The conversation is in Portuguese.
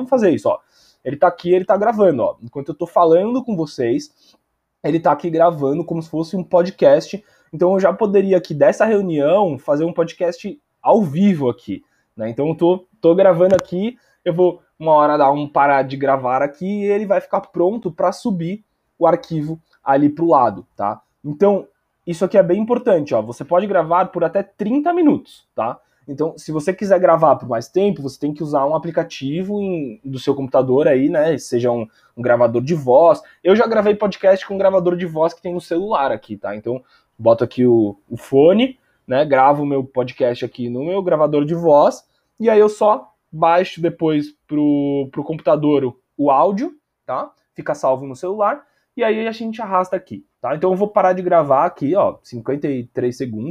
vamos fazer isso, ó. Ele tá aqui, ele tá gravando, ó. Enquanto eu tô falando com vocês, ele tá aqui gravando como se fosse um podcast. Então eu já poderia aqui dessa reunião fazer um podcast ao vivo aqui, né? Então eu tô, tô gravando aqui, eu vou uma hora dar um parar de gravar aqui e ele vai ficar pronto para subir o arquivo ali pro lado, tá? Então, isso aqui é bem importante, ó. Você pode gravar por até 30 minutos, tá? Então, se você quiser gravar por mais tempo, você tem que usar um aplicativo em, do seu computador aí, né? Seja um, um, gravador de voz. Eu já gravei podcast com um gravador de voz que tem no celular aqui, tá? Então, boto aqui o, o fone, né? Gravo o meu podcast aqui no meu gravador de voz, e aí eu só baixo depois pro, pro computador o, o áudio, tá? Fica salvo no celular, e aí a gente arrasta aqui, tá? Então eu vou parar de gravar aqui, ó, 53 segundos.